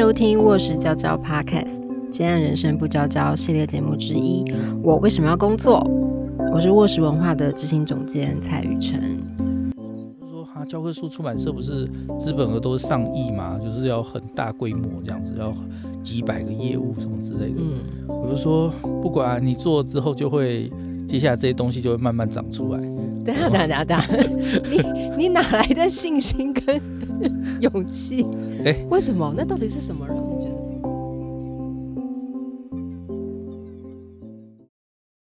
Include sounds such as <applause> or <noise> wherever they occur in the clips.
收听《卧室娇娇 Podcast》，今天人生不娇娇系列节目之一。我为什么要工作？我是卧室文化的执行总监蔡雨辰。说哈，教科书出版社不是资本额都是上亿嘛，就是要很大规模这样子，要几百个业务什么之类的。嗯，我就说不管你做之后，就会接下来这些东西就会慢慢长出来。等下等下等下，你你哪来的信心跟 <laughs> 勇气？哎，为什么？那到底是什么让你觉得？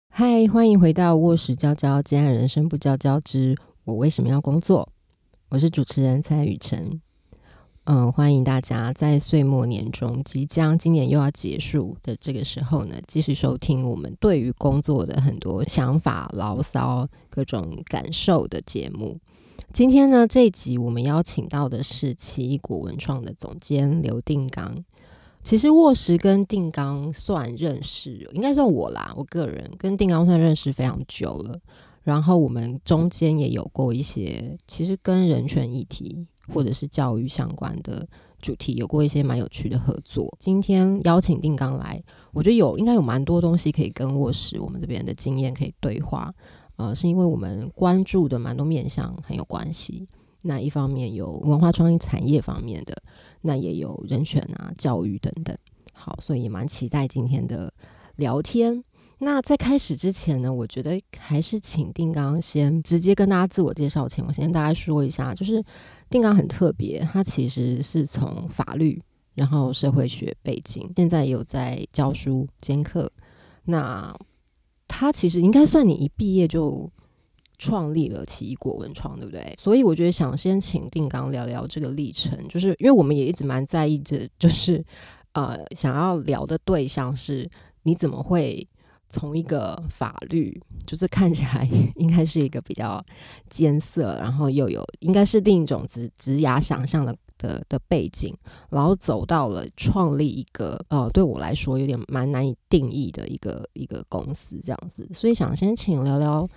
嗨，欢迎回到卧室娇娇，今天人生不娇娇之我为什么要工作？我是主持人蔡雨辰。嗯，欢迎大家在岁末年终，即将今年又要结束的这个时候呢，继续收听我们对于工作的很多想法、牢骚、各种感受的节目。今天呢，这一集我们邀请到的是奇异果文创的总监刘定刚。其实沃石跟定刚算认识，应该算我啦，我个人跟定刚算认识非常久了。然后我们中间也有过一些，其实跟人权议题或者是教育相关的主题，有过一些蛮有趣的合作。今天邀请定刚来，我觉得有应该有蛮多东西可以跟沃石我们这边的经验可以对话。呃，是因为我们关注的蛮多面向很有关系。那一方面有文化创意产业方面的，那也有人权啊、教育等等。好，所以也蛮期待今天的聊天。那在开始之前呢，我觉得还是请定刚先直接跟大家自我介绍前，我先跟大家说一下，就是定刚很特别，他其实是从法律然后社会学背景，现在也有在教书兼课。那他其实应该算你一毕业就创立了奇异果文创，对不对？所以我觉得想先请定刚聊聊这个历程，就是因为我们也一直蛮在意着，就是 <laughs> 呃，想要聊的对象是你怎么会从一个法律，就是看起来应该是一个比较艰涩，然后又有应该是另一种直直牙想象的。的的背景，然后走到了创立一个呃，对我来说有点蛮难以定义的一个一个公司这样子，所以想先请聊聊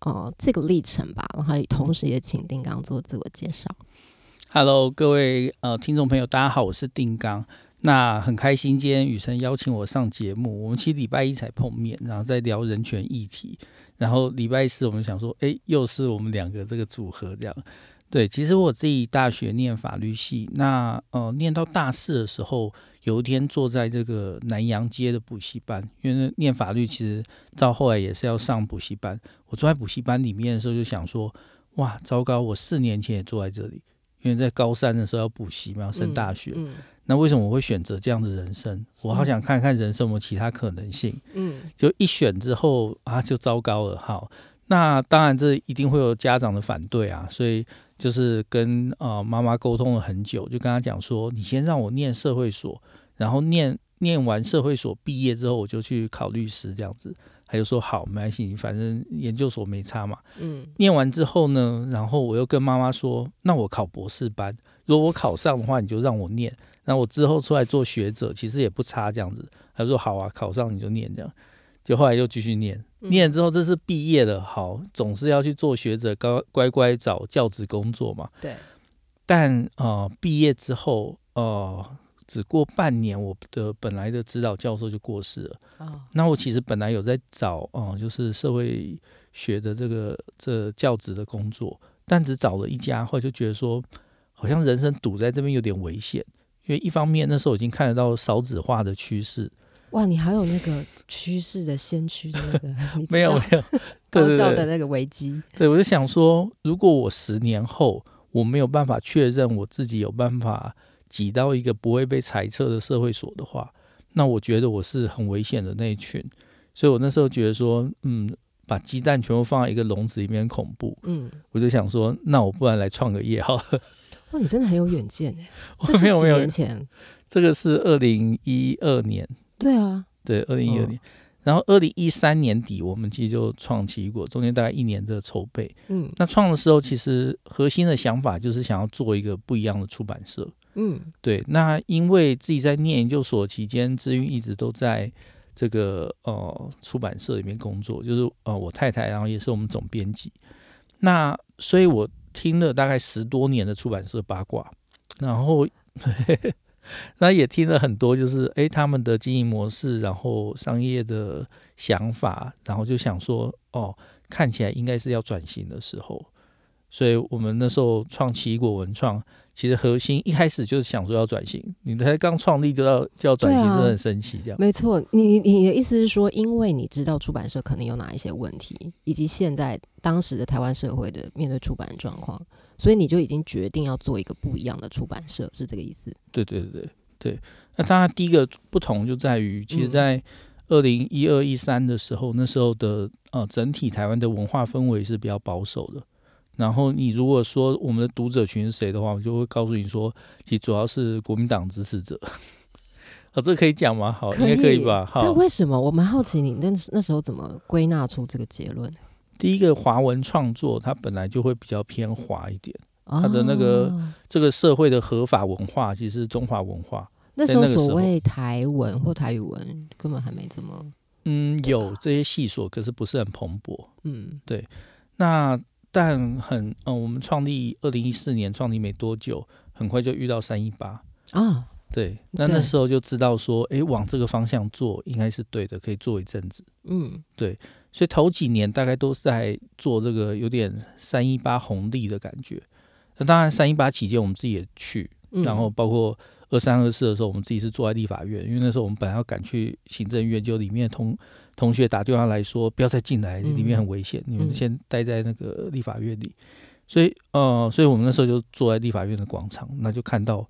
呃这个历程吧，然后同时也请定刚做自我介绍。Hello，各位呃听众朋友，大家好，我是定刚。那很开心今天雨辰邀请我上节目，我们其实礼拜一才碰面，然后再聊人权议题，然后礼拜四我们想说，哎，又是我们两个这个组合这样。对，其实我自己大学念法律系，那呃念到大四的时候，有一天坐在这个南洋街的补习班，因为念法律其实到后来也是要上补习班。我坐在补习班里面的时候，就想说，哇，糟糕！我四年前也坐在这里，因为在高三的时候要补习嘛，要升大学。那为什么我会选择这样的人生？我好想看看人生有没有其他可能性。嗯，就一选之后啊，就糟糕了。好，那当然这一定会有家长的反对啊，所以。就是跟呃妈妈沟通了很久，就跟他讲说，你先让我念社会所，然后念念完社会所毕业之后，我就去考律师这样子。他就说好，没关系，反正研究所没差嘛。嗯，念完之后呢，然后我又跟妈妈说，那我考博士班，如果我考上的话，你就让我念，那我之后出来做学者，其实也不差这样子。他说好啊，考上你就念这样。就后来又继续念，念之后这是毕业了，好，总是要去做学者，乖乖乖找教职工作嘛。对。但呃，毕业之后，呃，只过半年，我的本来的指导教授就过世了。哦。那我其实本来有在找，哦，就是社会学的这个这教职的工作，但只找了一家，后来就觉得说，好像人生堵在这边有点危险，因为一方面那时候已经看得到少子化的趋势。哇，你还有那个趋势的先驱的那个，没有没有高教的那个危机。对，我就想说，如果我十年后我没有办法确认我自己有办法挤到一个不会被裁撤的社会所的话，那我觉得我是很危险的那一群。所以我那时候觉得说，嗯，把鸡蛋全部放在一个笼子里面恐怖。嗯，我就想说，那我不然来创个业好了。哇，你真的很有远见 <laughs> 哎！这是几年前？这个是二零一二年。对啊，对，二零一二年，然后二零一三年底，我们其实就创奇异果，中间大概一年的筹备。嗯，那创的时候，其实核心的想法就是想要做一个不一样的出版社。嗯，对。那因为自己在念研究所期间，志云一直都在这个呃出版社里面工作，就是呃我太太，然后也是我们总编辑。那所以我听了大概十多年的出版社八卦，然后。<laughs> 那也听了很多，就是诶他们的经营模式，然后商业的想法，然后就想说，哦，看起来应该是要转型的时候，所以我们那时候创奇异果文创，其实核心一开始就是想说要转型，你才刚创立就要就要转型，真的很神奇。这样没错，你你的意思是说，因为你知道出版社可能有哪一些问题，以及现在当时的台湾社会的面对出版状况。所以你就已经决定要做一个不一样的出版社，是这个意思？对对对对那当然第一个不同就在于，其实，在二零一二一三的时候，那时候的呃整体台湾的文化氛围是比较保守的。然后你如果说我们的读者群是谁的话，我就会告诉你说，其实主要是国民党支持者。<laughs> 哦，这可以讲吗？好，应该可以吧？好。但为什么我蛮好奇，你那那时候怎么归纳出这个结论？第一个华文创作，它本来就会比较偏华一点，它的那个这个社会的合法文化，其实是中华文化。那时候所谓台文或台语文，根本还没怎么……嗯，有这些细说，可是不是很蓬勃。嗯，对。那但很……嗯，我们创立二零一四年创立没多久，很快就遇到三一八啊。对，那那时候就知道说，哎，往这个方向做应该是对的，可以做一阵子。嗯，对。所以头几年大概都是在做这个有点三一八红利的感觉。那当然三一八期间我们自己也去，然后包括二三二四的时候，我们自己是坐在立法院，因为那时候我们本来要赶去行政院，就里面同同学打电话来说不要再进来，里面很危险，你们先待在那个立法院里。所以呃，所以我们那时候就坐在立法院的广场，那就看到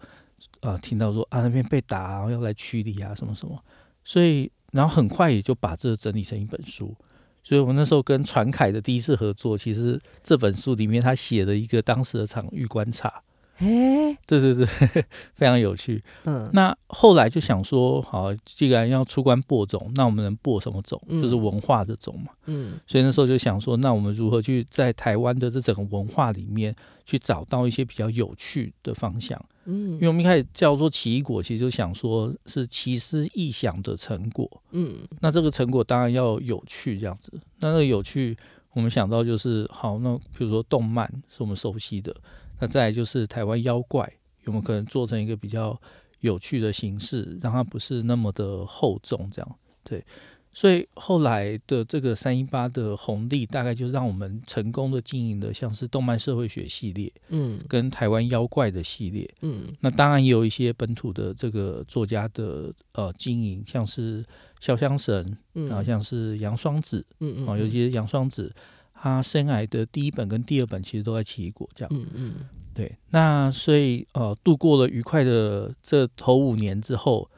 啊，听到说啊那边被打，要来驱离啊什么什么。所以然后很快也就把这整理成一本书。所以，我们那时候跟传凯的第一次合作，其实这本书里面他写的一个当时的场域观察。哎，对对对，<laughs> 非常有趣。嗯，那后来就想说，好，既然要出关播种，那我们能播什么种？就是文化的种嘛。嗯，所以那时候就想说，那我们如何去在台湾的这整个文化里面，去找到一些比较有趣的方向？嗯，因为我们一开始叫做奇异果，其实就想说是奇思异想的成果。嗯，那这个成果当然要有趣，这样子。那那个有趣，我们想到就是好，那比如说动漫是我们熟悉的。那再来就是台湾妖怪有没有可能做成一个比较有趣的形式，让它不是那么的厚重这样？对，所以后来的这个三一八的红利，大概就让我们成功的经营的像是动漫社会学系列，嗯，跟台湾妖怪的系列，嗯，那当然也有一些本土的这个作家的呃经营，像是潇湘神，然后像是杨双子，嗯嗯，啊，尤其是杨双子。他生癌的第一本跟第二本其实都在奇异果这样，嗯嗯，对。那所以呃，度过了愉快的这头五年之后，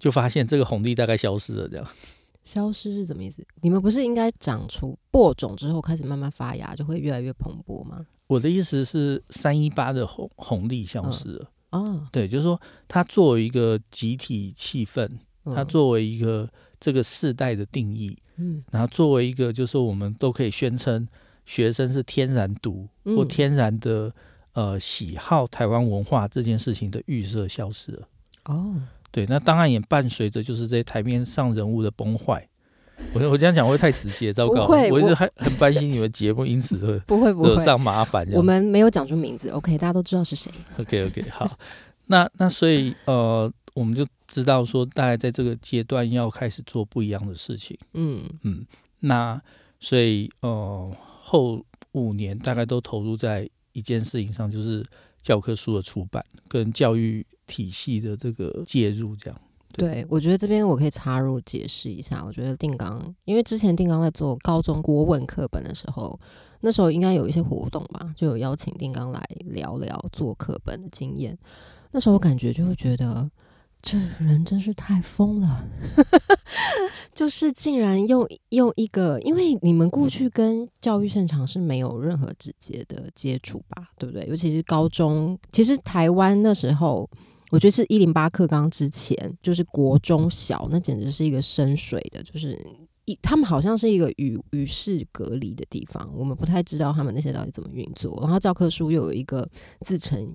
就发现这个红利大概消失了。这样，消失是什么意思？你们不是应该长出播种之后开始慢慢发芽，就会越来越蓬勃吗？我的意思是，三一八的红红利消失了。哦，对，就是说，它作为一个集体气氛，它作为一个这个世代的定义。嗯，然后作为一个，就是我们都可以宣称学生是天然读或天然的呃喜好台湾文化这件事情的预设消失了。哦，对，那当然也伴随着就是这些台面上人物的崩坏。我我这样讲会太直接，糟糕，我一直很很担心你们节目因此会不会惹上麻烦。我们没有讲出名字，OK，大家都知道是谁。OK OK，好，那那所以呃。我们就知道说，大概在这个阶段要开始做不一样的事情。嗯嗯，那所以呃，后五年大概都投入在一件事情上，就是教科书的出版跟教育体系的这个介入。这样，对我觉得这边我可以插入解释一下。我觉得定刚，因为之前定刚在做高中国文课本的时候，那时候应该有一些活动吧，就有邀请定刚来聊聊做课本的经验。那时候我感觉就会觉得。这人真是太疯了，<laughs> 就是竟然用用一个，因为你们过去跟教育现场是没有任何直接的接触吧，对不对？尤其是高中，其实台湾那时候，我觉得是一零八课纲之前，就是国中小，那简直是一个深水的，就是一他们好像是一个与与世隔离的地方，我们不太知道他们那些到底怎么运作，然后教科书又有一个自成。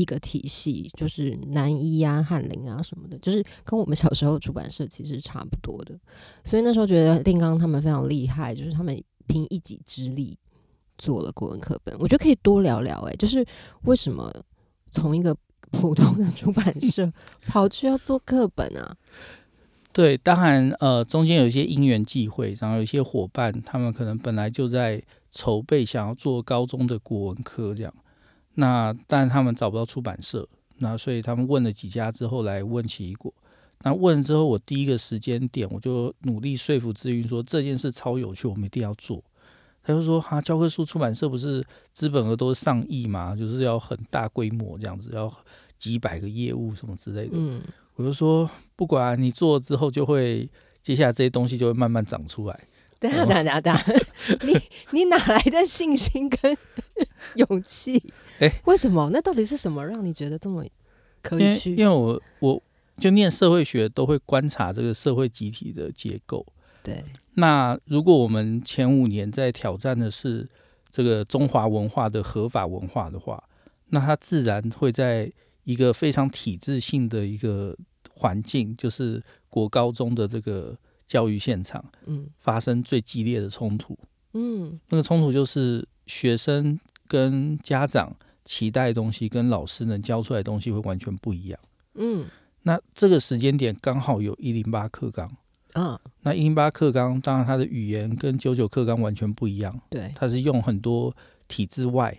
一个体系就是南一啊、翰林啊什么的，就是跟我们小时候出版社其实差不多的。所以那时候觉得定刚他们非常厉害，就是他们凭一己之力做了国文课本。我觉得可以多聊聊，哎，就是为什么从一个普通的出版 <laughs> 社跑去要做课本啊？<laughs> 对，当然，呃，中间有一些因缘际会，然后有一些伙伴，他们可能本来就在筹备想要做高中的国文科这样，那但他们找不到出版社，那所以他们问了几家之后来问奇异果。那问了之后，我第一个时间点我就努力说服志云说这件事超有趣，我们一定要做。他就说哈，教科书出版社不是资本额都是上亿嘛，就是要很大规模这样子，要几百个业务什么之类的。嗯，我就说不管你做了之后，就会接下来这些东西就会慢慢长出来。等下等下等下，你你哪来的信心跟 <laughs> 勇气？哎为什么？那到底是什么让你觉得这么可以去？因为我我就念社会学，都会观察这个社会集体的结构。对，那如果我们前五年在挑战的是这个中华文化的合法文化的话，那它自然会在一个非常体制性的一个环境，就是国高中的这个教育现场嗯。发生最激烈的冲突。嗯。那个冲突就是学生跟家长期待的东西，跟老师能教出来的东西会完全不一样。嗯。那这个时间点刚好有一零八课纲，啊，那一零八课纲当然它的语言跟九九课纲完全不一样，对，它是用很多体制外，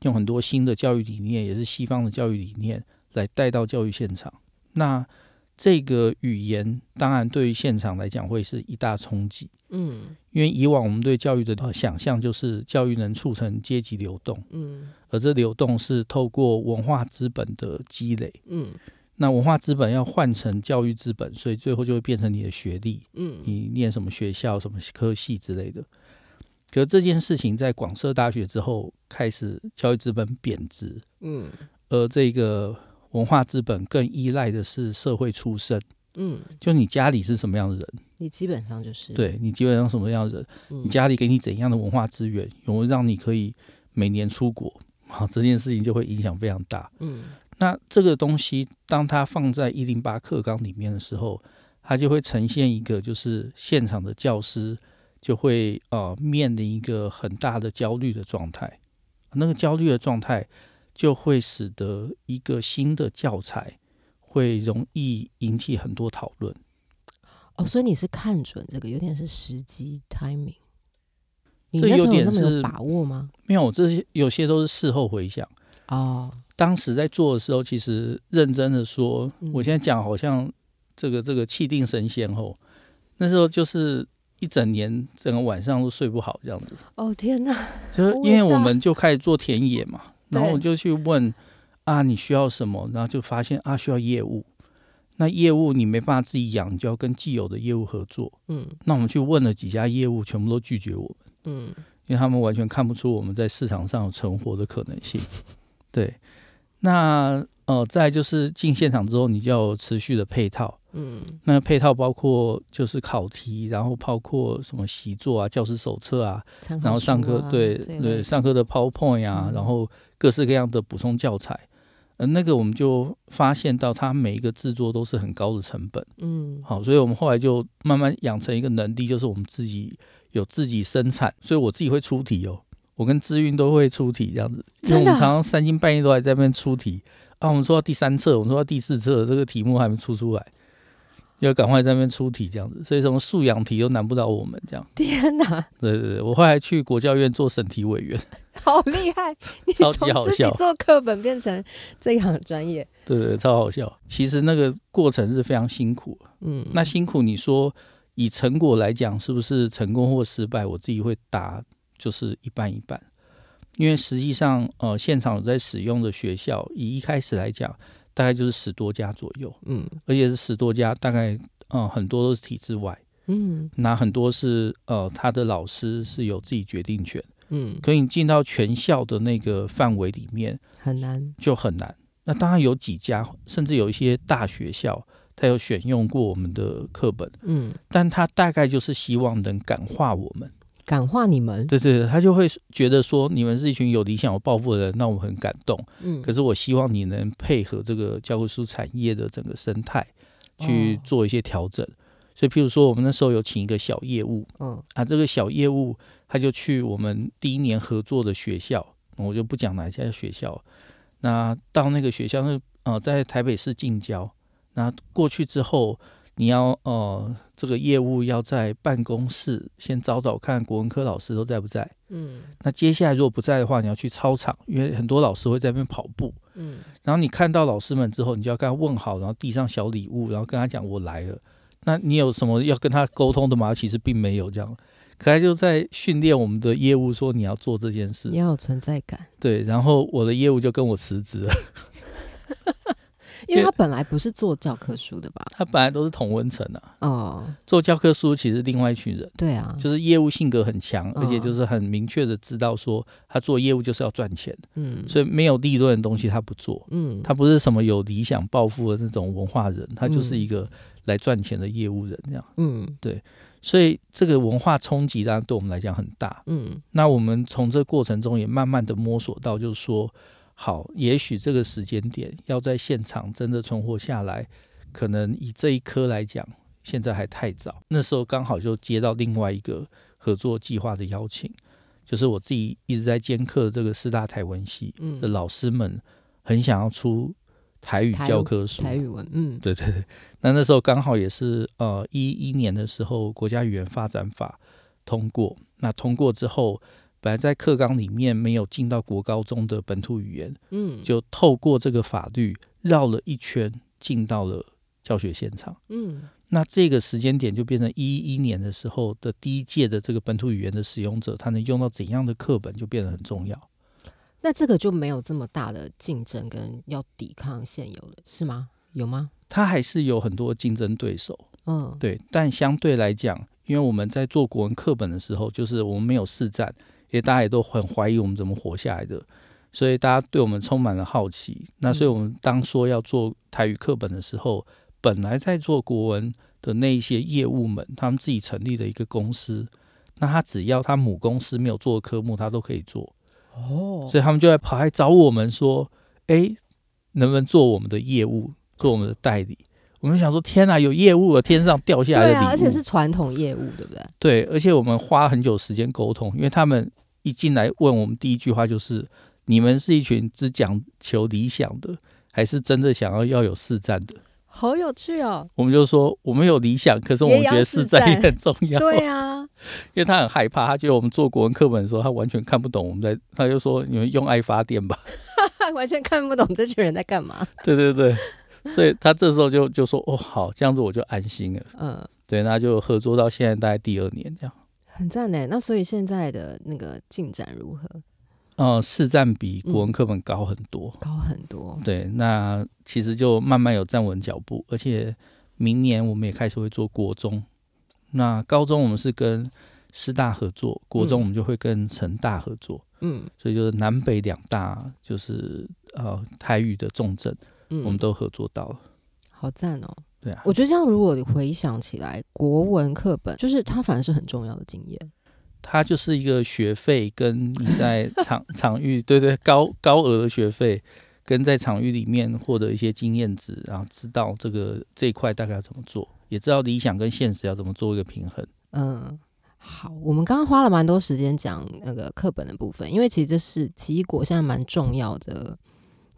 用很多新的教育理念，也是西方的教育理念来带到教育现场。那这个语言当然对于现场来讲会是一大冲击，嗯。因为以往我们对教育的呃想象就是教育能促成阶级流动，嗯。而这流动是透过文化资本的积累。嗯。那文化资本要换成教育资本，所以最后就会变成你的学历，嗯。你念什么学校、什么科系之类的。可这件事情在广设大学之后，开始教育资本贬值，嗯。而这个文化资本更依赖的是社会出身，嗯，就你家里是什么样的人，你基本上就是，对你基本上什么样的人，嗯。你家里给你怎样的文化资源，有没有让你可以每年出国，<laughs> 好这件事情就会影响非常大。嗯。那这个东西，当它放在一零八课纲里面的时候，它就会呈现一个，就是现场的教师就会呃面临一个很大的焦虑的状态。那个焦虑的状态就会使得一个新的教材会容易引起很多讨论。哦，所以你是看准这个，有点是时机 timing。你这有有点是把握吗？没有，这些有些都是事后回想。哦，当时在做的时候，其实认真的说，嗯我现在讲好像这个这个气定神闲后，那时候就是一整年整个晚上都睡不好这样子，哦天哪，就是因为我们就开始做田野嘛，对然后我就去问啊你需要什么，然后就发现啊需要业务，那业务你没办法自己养，你就要跟既有的业务合作，嗯那我们去问了几家业务，全部都拒绝我们。嗯因为他们完全看不出我们在市场上有存活的可能性。对，那呃，再就是进现场之后，你就要持续的配套。嗯那配套包括就是考题，然后包括什么习作啊、教师手册啊，然后上课、对对上课的 PowerPoint 啊，嗯然后各式各样的补充教材。呃，那个我们就发现到，它每一个制作都是很高的成本。嗯好，所以我们后来就慢慢养成一个能力，就是我们自己有自己生产，所以我自己会出题哦，我跟资运都会出题这样子，因为我们常常三更半夜都还在那边出题啊。我们说到第三册，我们说到第四册，这个题目还没出出来，要赶快在那边出题这样子，所以什么素养题都难不倒我们这样。天哪，<laughs> 对对对，我后来去国教院做审题委员，<laughs> 好厉害！<laughs> 你超级从自己好笑做课本变成这样的专业，对对对，超好笑。其实那个过程是非常辛苦嗯，那辛苦，你说以成果来讲，是不是成功或失败？我自己会答就是一半一半，因为实际上，呃，现场有在使用的学校，以一开始来讲，大概就是十多家左右，嗯而且是十多家，大概呃很多都是体制外，嗯那很多是呃他的老师是有自己决定权，嗯，可你进到全校的那个范围里面很难，就很难。那当然有几家，甚至有一些大学校，他有选用过我们的课本。嗯，但他大概就是希望能感化我们，感化你们，对对对，他就会觉得说你们是一群有理想、有抱负的人，那我很感动。嗯，可是我希望你能配合这个教科书产业的整个生态去哦做一些调整。所以，譬如说，我们那时候有请一个小业务嗯啊，这个小业务他就去我们第一年合作的学校，我就不讲哪一家学校。那到那个学校，那呃在台北市近郊，那过去之后，你要呃这个业务要在办公室先找找看国文科老师都在不在。嗯那接下来如果不在的话，你要去操场，因为很多老师会在那边跑步。嗯然后你看到老师们之后，你就要跟他问好，然后递上小礼物，然后跟他讲我来了。那你有什么要跟他沟通的吗？其实并没有这样，可他就在训练我们的业务，说你要做这件事你。要有存在感，对，然后我的业务就跟我辞职了。<laughs> 因为他本来不是做教科书的吧？他本来都是同温层啊，哦，做教科书其实另外一群人，对啊，就是业务性格很强，而且嗯就是很明确的知道说他做业务就是要赚钱，嗯。所以没有利润的东西他不做。嗯，他不是什么有理想抱负的那种文化人，他就是嗯一个来赚钱的业务人这样。嗯。对。所以这个文化冲击当然对我们来讲很大。嗯。那我们从这个过程中也慢慢的摸索到，就是说，好，也许这个时间点要在现场真的存活下来，可能以这一科来讲，现在还太早。那时候刚好就接到另外一个合作计划的邀请，就是我自己一直在兼课这个四大台文系嗯的老师们，很想要出台语教科书，台语文，嗯对对对，那那时候刚好也是呃一一年的时候，国家语言发展法通过。那通过之后，本来在课纲里面没有进到国高中的本土语言，嗯就透过这个法律绕了一圈进到了教学现场。嗯那这个时间点就变成一一年的时候的第一届的这个本土语言的使用者，他能用到怎样的课本就变得很重要。那这个就没有这么大的竞争跟要抵抗现有的是吗？有吗？他还是有很多竞争对手，嗯，对，但相对来讲，因为我们在做国文课本的时候，就是我们没有试战，因为大家也都很怀疑我们怎么活下来的，所以大家对我们充满了好奇。那所以我们当说要做台语课本的时候，本来在做国文的那一些业务们，他们自己成立了一个公司，那他只要他母公司没有做的科目，他都可以做，哦，所以他们就来跑来找我们说，诶，能不能做我们的业务，做我们的代理？我们想说，天哪，有业务了，天上掉下来的礼物，对啊，而且是传统业务，对不对？对，而且我们花很久时间沟通，因为他们一进来问我们第一句话就是：你们是一群只讲求理想的，还是真的想要要有实战的？好有趣哦。我们就说我们有理想，可是我们觉得实战也很重要。对啊，<laughs> 因为他很害怕，他觉得我们做国文课本的时候，他完全看不懂我们在，他就说你们用爱发电吧。<laughs> 完全看不懂这群人在干嘛。<laughs> 对对对，所以他这时候就就说哦好，这样子我就安心了。嗯，对，那就合作到现在大概第二年这样。很赞呢。那所以现在的那个进展如何？呃，市占比国文课本高很多。高很多。对，那其实就慢慢有站稳脚步，而且明年我们也开始会做国中。那高中我们是跟师大合作，国中嗯我们就会跟成大合作，嗯所以就是南北两大就是呃台语的重镇，嗯，我们都合作到了。好赞哦。对啊，我觉得这样，如果你回想起来，国文课本就是它反而是很重要的经验。它就是一个学费跟你在场 <laughs> 场域，对对，高高额的学费，跟在场域里面获得一些经验值，然后知道这个这一块大概要怎么做，也知道理想跟现实要怎么做一个平衡。嗯，好，我们刚刚花了蛮多时间讲那个课本的部分，因为其实这是奇异果现在蛮重要的，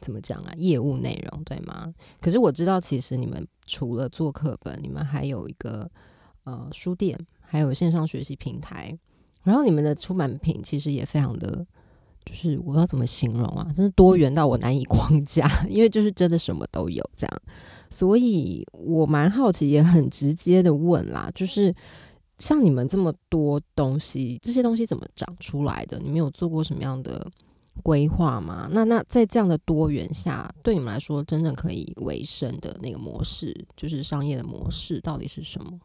怎么讲啊？业务内容对吗？可是我知道，其实你们除了做课本，你们还有一个呃书店，还有线上学习平台，然后你们的出版品其实也非常的。就是我要怎么形容啊？真是多元到我难以框架，<laughs> 因为就是真的什么都有这样，所以我蛮好奇，也很直接的问啦，就是像你们这么多东西，这些东西怎么长出来的？你们有做过什么样的规划嘛？那那在这样的多元下，对你们来说，真正可以维生的那个模式，就是商业的模式，到底是什么？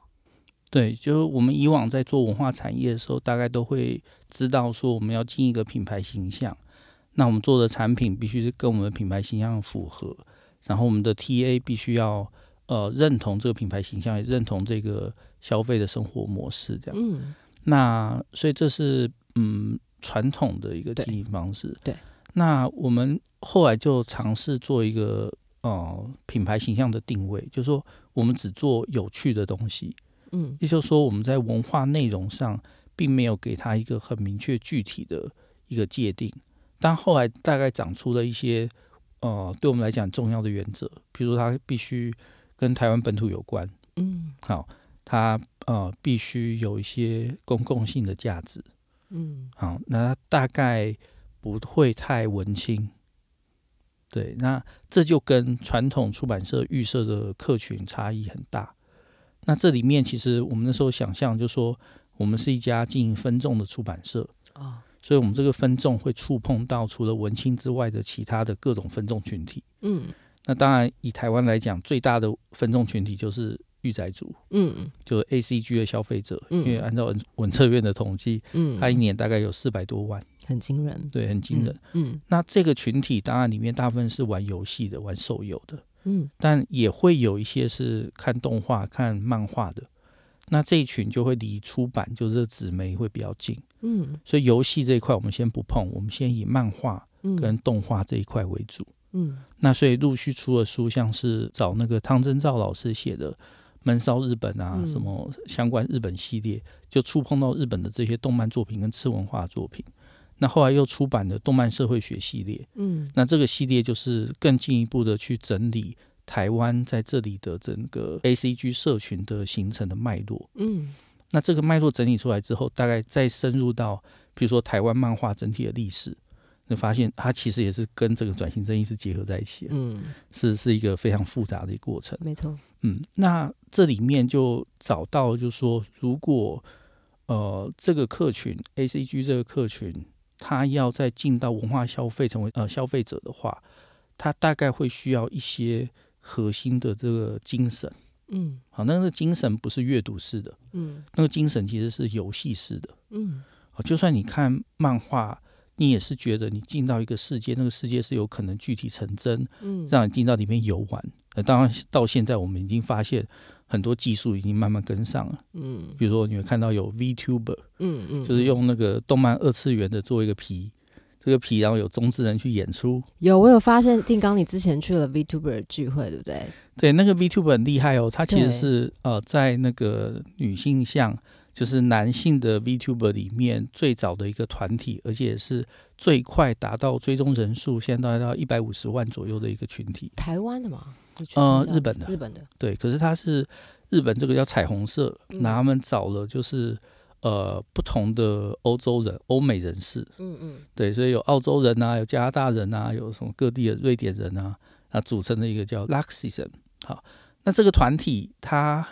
对，就是我们以往在做文化产业的时候，大概都会知道说我们要进一个品牌形象，那我们做的产品必须是跟我们的品牌形象符合，然后我们的 TA 必须要呃认同这个品牌形象，也认同这个消费的生活模式，这样。嗯那所以这是嗯传统的一个经营方式。对，那我们后来就尝试做一个呃品牌形象的定位，就是说我们只做有趣的东西，嗯。也就是说我们在文化内容上并没有给它一个很明确具体的一个界定。但后来大概长出了一些呃对我们来讲重要的原则，比如说它必须跟台湾本土有关，嗯。好，它呃必须有一些公共性的价值，嗯好，那它大概不会太文青。对，那这就跟传统出版社预设的客群差异很大。那这里面其实我们那时候想象，就说我们是一家经营分众的出版社，哦所以我们这个分众会触碰到除了文青之外的其他的各种分众群体。嗯那当然，以台湾来讲，最大的分众群体就是御宅族，嗯就是 A C G 的消费者。嗯因为按照文文策院的统计，嗯，他一年大概有四百多万，很惊人，对，很惊人。嗯那这个群体当然里面大部分是玩游戏的、玩手游的，嗯但也会有一些是看动画、看漫画的。那这一群就会离出版，就是这纸媒会比较近。嗯所以游戏这一块我们先不碰，我们先以漫画嗯跟动画这一块为主。嗯那所以陆续出了书，像是找那个汤真照老师写的《闷烧日本》啊，嗯。什么相关日本系列，就触碰到日本的这些动漫作品跟次文化作品。那后来又出版了动漫社会学系列，嗯。那这个系列就是更进一步的去整理台湾在这里的整个 A C G 社群的形成的脉络。嗯。那这个脉络整理出来之后，大概再深入到，比如说台湾漫画整体的历史，你发现它其实也是跟这个转型正义是结合在一起的，嗯，是是一个非常复杂的一个过程。没错，嗯，那这里面就找到，就是说，如果呃这个客群 A C G 这个客群，他要再进到文化消费成为呃消费者的话，他大概会需要一些核心的这个精神。嗯好，那个精神不是阅读式的，嗯那个精神其实是游戏式的。嗯好，就算你看漫画，你也是觉得你进到一个世界，那个世界是有可能具体成真，嗯，让你进到里面游玩。呃，当然到现在我们已经发现很多技术已经慢慢跟上了，嗯比如说你会看到有 VTuber，嗯嗯，就是用那个动漫二次元的做一个皮，这个皮然后有中之人去演出。有我有发现，定刚你之前去了 VTuber 聚会，对不对？对，那个 VTuber 很厉害哦，它其实是呃在那个女性向。就是男性的 VTuber 里面最早的一个团体，而且也是最快达到追踪人数，现在大概到一百五十万左右的一个群体。台湾的嘛？你去参加呃日本的日本的，对，可是它是日本这个叫彩虹社，嗯那他们找了就是呃不同的欧洲人、欧美人士，嗯嗯对，所以有澳洲人啊，有加拿大人啊，有什么各地的瑞典人啊，那组成的一个叫 Luxism。好，那这个团体它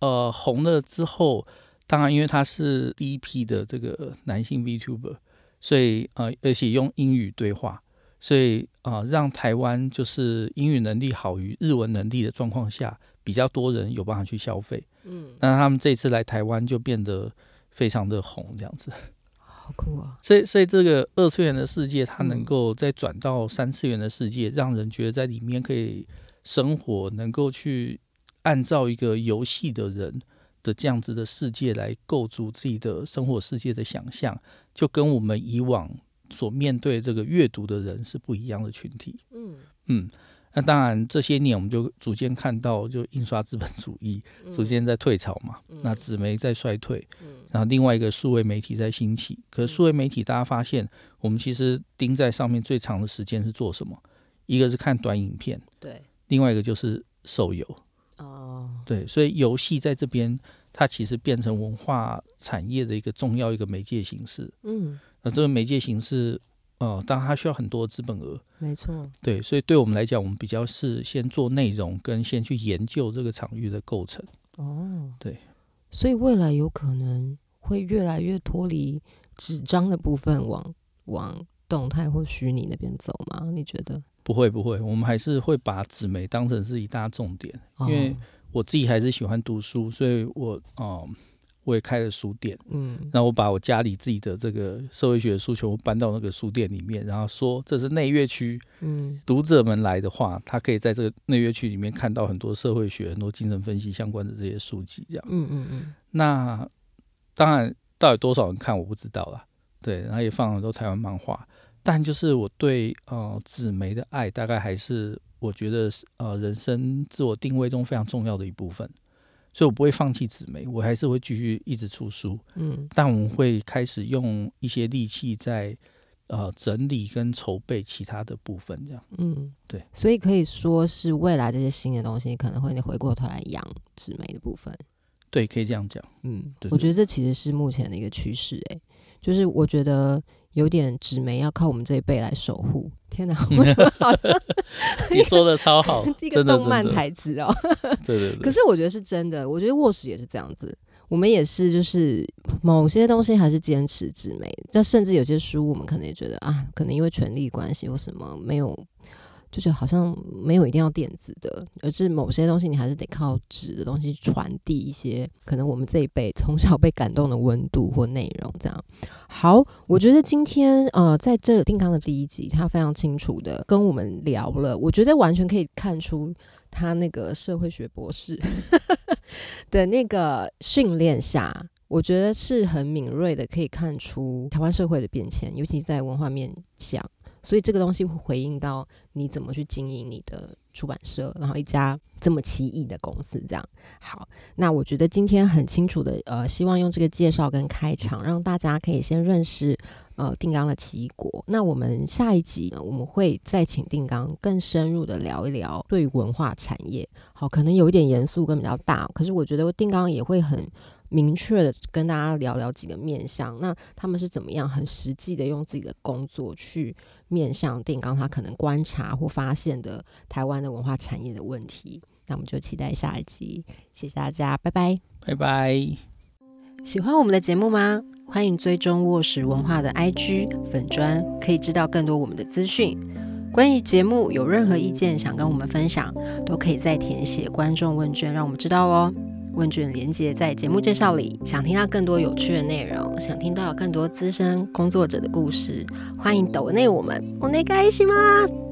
呃红了之后，当然因为他是第一批的这个男性 VTuber，所以呃而且用英语对话，所以啊、呃让台湾就是英语能力好于日文能力的状况下，比较多人有办法去消费。嗯，那他们这次来台湾就变得非常的红，这样子。好酷啊！所以，所以这个二次元的世界，它嗯能够再转到三次元的世界，让人觉得在里面可以生活，能够去按照一个游戏的人的这样子的世界来构筑自己的生活世界的想象，就跟我们以往所面对这个阅读的人是不一样的群体。嗯嗯，那当然这些年我们就逐渐看到，就印刷资本主义逐渐在退潮嘛，那纸媒在衰退，嗯然后另外一个数位媒体在兴起。可是数位媒体大家发现，我们其实盯在上面最长的时间是做什么？一个是看短影片，对另外一个就是手游。哦，对，所以游戏在这边它其实变成文化产业的一个重要一个媒介形式。嗯，那这个媒介形式，呃，当然它需要很多资本额。没错，对，所以对我们来讲，我们比较是先做内容，跟先去研究这个场域的构成。哦，对，所以未来有可能会越来越脱离纸张的部分，往往动态或虚拟那边走吗？你觉得？不会不会，我们还是会把纸媒当成是一大重点，因为哦我自己还是喜欢读书，所以我哦、我也开了书店，嗯然后我把我家里自己的这个社会学的书全部搬到那个书店里面，然后说这是内乐区，嗯读者们来的话，他可以在这个内乐区里面看到很多社会学、很多精神分析相关的这些书籍，这样。嗯嗯嗯，那当然，到底多少人看我不知道啦。对，然后也放了很多台湾漫画，但就是我对呃纸媒的爱，大概还是我觉得是呃人生自我定位中非常重要的一部分。所以我不会放弃纸媒，我还是会继续一直出书，嗯但我们会开始用一些力气在呃整理跟筹备其他的部分，这样。嗯，对，所以可以说是未来这些新的东西可能会回过头来养纸媒的部分。对，可以这样讲。嗯，对我觉得这其实是目前的一个趋势，诶，就是我觉得有点纸媒要靠我们这一辈来守护。天哪，<laughs> 我怎么好像你说的超好，<laughs> 一个动漫，台词哦？<laughs> 对对对。可是我觉得是真的，我觉得卧室也是这样子。我们也是，就是某些东西还是坚持纸媒，但甚至有些书，我们可能也觉得啊，可能因为权力关系或什么，没有就觉得好像没有一定要电子的，而是某些东西你还是得靠纸的东西传递一些可能我们这一辈从小被感动的温度或内容。这样好，我觉得今天呃，在这定康的第一集，他非常清楚的跟我们聊了，我觉得完全可以看出他那个社会学博士的那个训练下。我觉得是很敏锐的，可以看出台湾社会的变迁，尤其在文化面向。所以这个东西会回应到你怎么去经营你的出版社，然后一家这么奇异的公司，这样好。那我觉得今天很清楚的，呃，希望用这个介绍跟开场，让大家可以先认识呃定纲的奇异果。那我们下一集呢，我们会再请定纲更深入的聊一聊对于文化产业。好，可能有一点严肃跟比较大，可是我觉得定纲也会很。明确的跟大家聊聊几个面向，那他们是怎么样很实际的用自己的工作去面向定纲他可能观察或发现的台湾的文化产业的问题。那我们就期待下一集，谢谢大家，拜拜，拜拜。喜欢我们的节目吗？欢迎追踪卧室文化的 IG 粉砖，可以知道更多我们的资讯。关于节目有任何意见想跟我们分享，都可以在填写观众问卷，让我们知道哦。问卷连接在节目介绍里。想听到更多有趣的内容，想听到更多资深工作者的故事，欢迎抖内我们。お願いします？